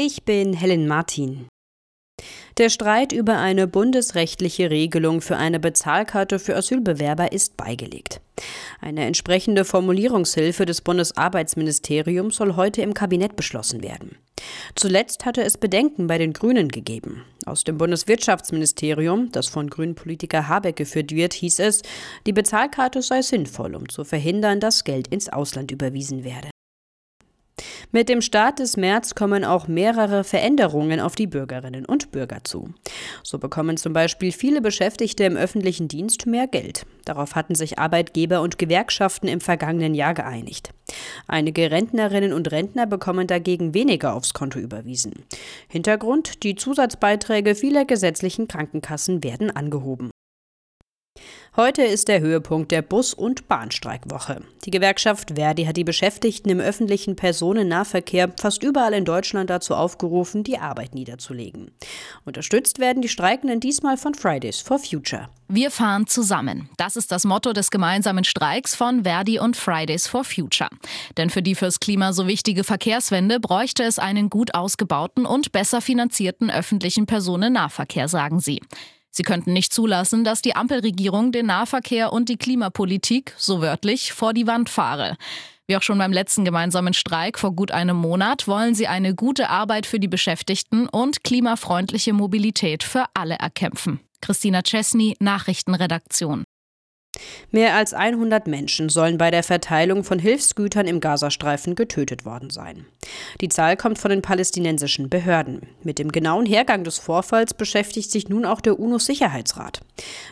Ich bin Helen Martin. Der Streit über eine bundesrechtliche Regelung für eine Bezahlkarte für Asylbewerber ist beigelegt. Eine entsprechende Formulierungshilfe des Bundesarbeitsministeriums soll heute im Kabinett beschlossen werden. Zuletzt hatte es Bedenken bei den Grünen gegeben. Aus dem Bundeswirtschaftsministerium, das von Grünen Politiker Habeck geführt wird, hieß es, die Bezahlkarte sei sinnvoll, um zu verhindern, dass Geld ins Ausland überwiesen werde. Mit dem Start des März kommen auch mehrere Veränderungen auf die Bürgerinnen und Bürger zu. So bekommen zum Beispiel viele Beschäftigte im öffentlichen Dienst mehr Geld. Darauf hatten sich Arbeitgeber und Gewerkschaften im vergangenen Jahr geeinigt. Einige Rentnerinnen und Rentner bekommen dagegen weniger aufs Konto überwiesen. Hintergrund, die Zusatzbeiträge vieler gesetzlichen Krankenkassen werden angehoben. Heute ist der Höhepunkt der Bus- und Bahnstreikwoche. Die Gewerkschaft Verdi hat die Beschäftigten im öffentlichen Personennahverkehr fast überall in Deutschland dazu aufgerufen, die Arbeit niederzulegen. Unterstützt werden die Streikenden diesmal von Fridays for Future. Wir fahren zusammen. Das ist das Motto des gemeinsamen Streiks von Verdi und Fridays for Future. Denn für die fürs Klima so wichtige Verkehrswende bräuchte es einen gut ausgebauten und besser finanzierten öffentlichen Personennahverkehr, sagen sie. Sie könnten nicht zulassen, dass die Ampelregierung den Nahverkehr und die Klimapolitik, so wörtlich, vor die Wand fahre. Wie auch schon beim letzten gemeinsamen Streik vor gut einem Monat wollen sie eine gute Arbeit für die Beschäftigten und klimafreundliche Mobilität für alle erkämpfen. Christina Chesney, Nachrichtenredaktion. Mehr als 100 Menschen sollen bei der Verteilung von Hilfsgütern im Gazastreifen getötet worden sein. Die Zahl kommt von den palästinensischen Behörden. Mit dem genauen Hergang des Vorfalls beschäftigt sich nun auch der UNO-Sicherheitsrat.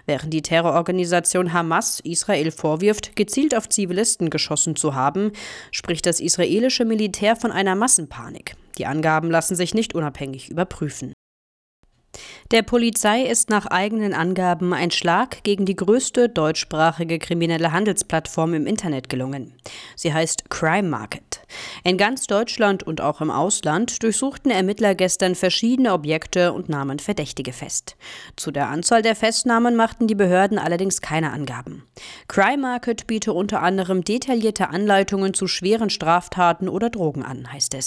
Während die Terrororganisation Hamas Israel vorwirft, gezielt auf Zivilisten geschossen zu haben, spricht das israelische Militär von einer Massenpanik. Die Angaben lassen sich nicht unabhängig überprüfen. Der Polizei ist nach eigenen Angaben ein Schlag gegen die größte deutschsprachige kriminelle Handelsplattform im Internet gelungen. Sie heißt Crime Market. In ganz Deutschland und auch im Ausland durchsuchten Ermittler gestern verschiedene Objekte und nahmen Verdächtige fest. Zu der Anzahl der Festnahmen machten die Behörden allerdings keine Angaben. Crime Market biete unter anderem detaillierte Anleitungen zu schweren Straftaten oder Drogen an, heißt es.